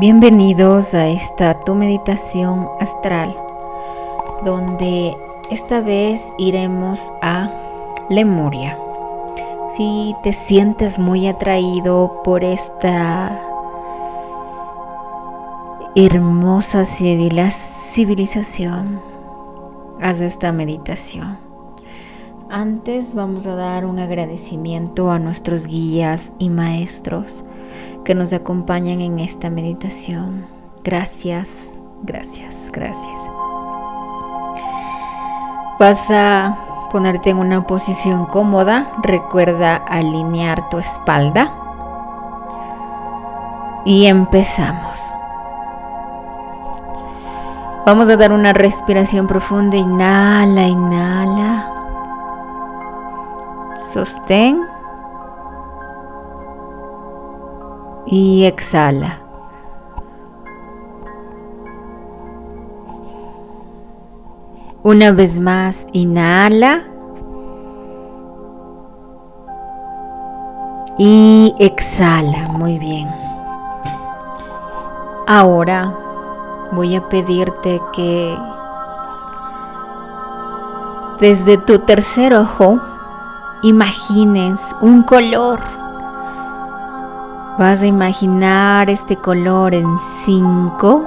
Bienvenidos a esta tu meditación astral, donde esta vez iremos a Lemuria. Si te sientes muy atraído por esta hermosa civilización, haz esta meditación. Antes vamos a dar un agradecimiento a nuestros guías y maestros que nos acompañan en esta meditación. Gracias, gracias, gracias. Vas a ponerte en una posición cómoda. Recuerda alinear tu espalda. Y empezamos. Vamos a dar una respiración profunda. Inhala, inhala. Sostén. Y exhala. Una vez más, inhala. Y exhala, muy bien. Ahora voy a pedirte que desde tu tercer ojo imagines un color Vas a imaginar este color en 5,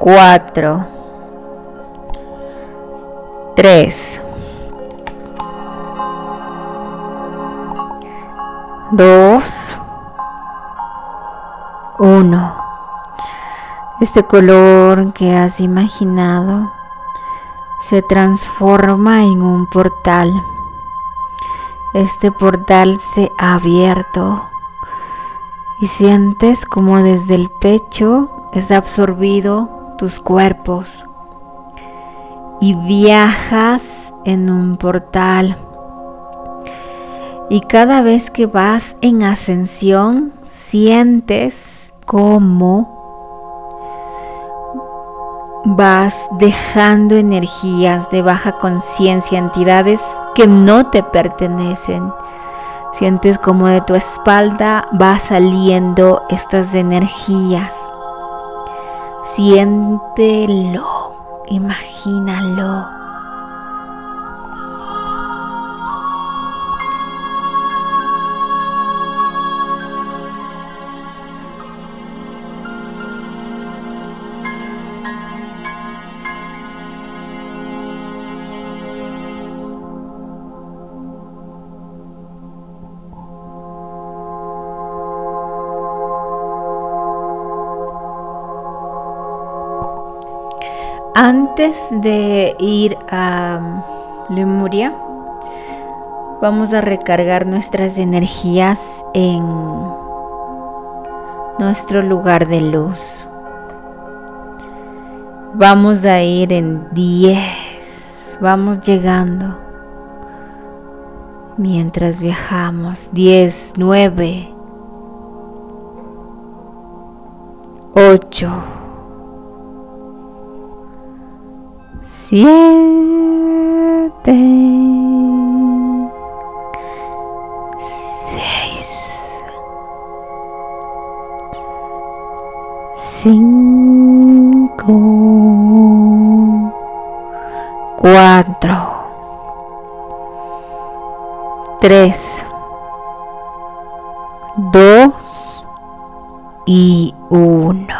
4, 3, 2, 1. Este color que has imaginado se transforma en un portal este portal se ha abierto y sientes como desde el pecho es absorbido tus cuerpos y viajas en un portal. Y cada vez que vas en ascensión, sientes como vas dejando energías de baja conciencia, entidades que no te pertenecen. Sientes como de tu espalda va saliendo estas energías. Siéntelo, imagínalo. Antes de ir a um, Lemuria, vamos a recargar nuestras energías en nuestro lugar de luz. Vamos a ir en 10. Vamos llegando. Mientras viajamos. 10, 9, 8. Siete, seis, cinco, cuatro, tres, dos y uno.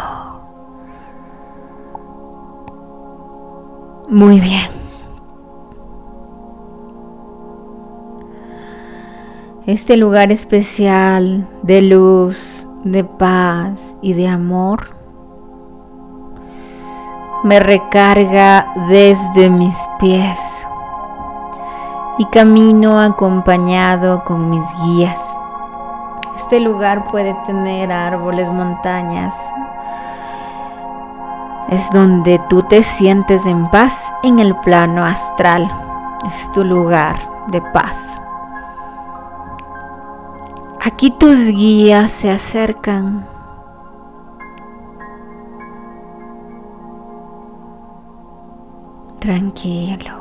Muy bien. Este lugar especial de luz, de paz y de amor me recarga desde mis pies y camino acompañado con mis guías. Este lugar puede tener árboles, montañas, es donde tú te sientes en paz en el plano astral. Es tu lugar de paz. Aquí tus guías se acercan. Tranquilo.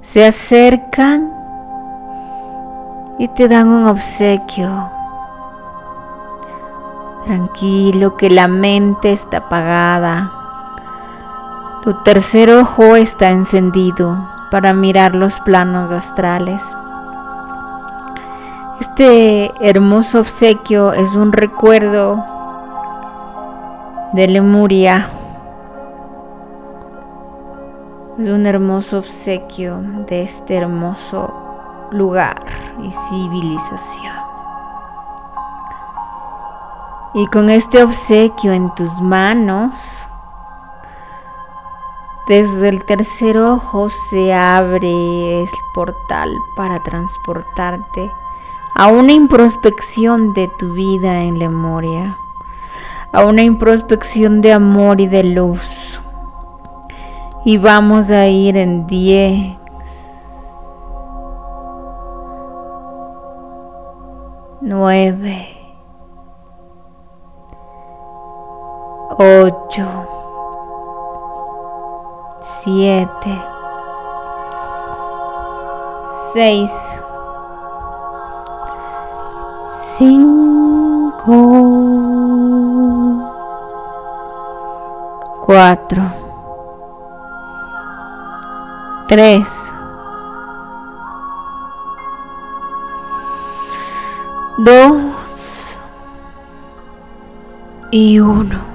Se acercan y te dan un obsequio Tranquilo que la mente está apagada. Tu tercer ojo está encendido para mirar los planos astrales. Este hermoso obsequio es un recuerdo de Lemuria. Es un hermoso obsequio de este hermoso lugar y civilización. Y con este obsequio en tus manos, desde el tercer ojo se abre el portal para transportarte a una introspección de tu vida en Lemuria, a una introspección de amor y de luz. Y vamos a ir en 10, 9, 8, 7, 6, cinco, cuatro, tres, dos y uno.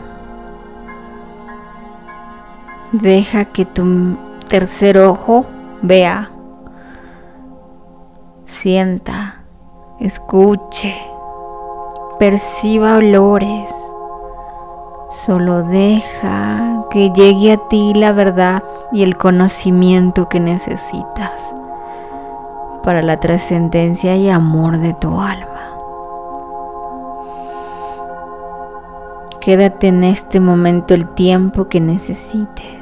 Deja que tu tercer ojo vea, sienta, escuche perciba olores. Solo deja que llegue a ti la verdad y el conocimiento que necesitas para la trascendencia y amor de tu alma. Quédate en este momento el tiempo que necesites.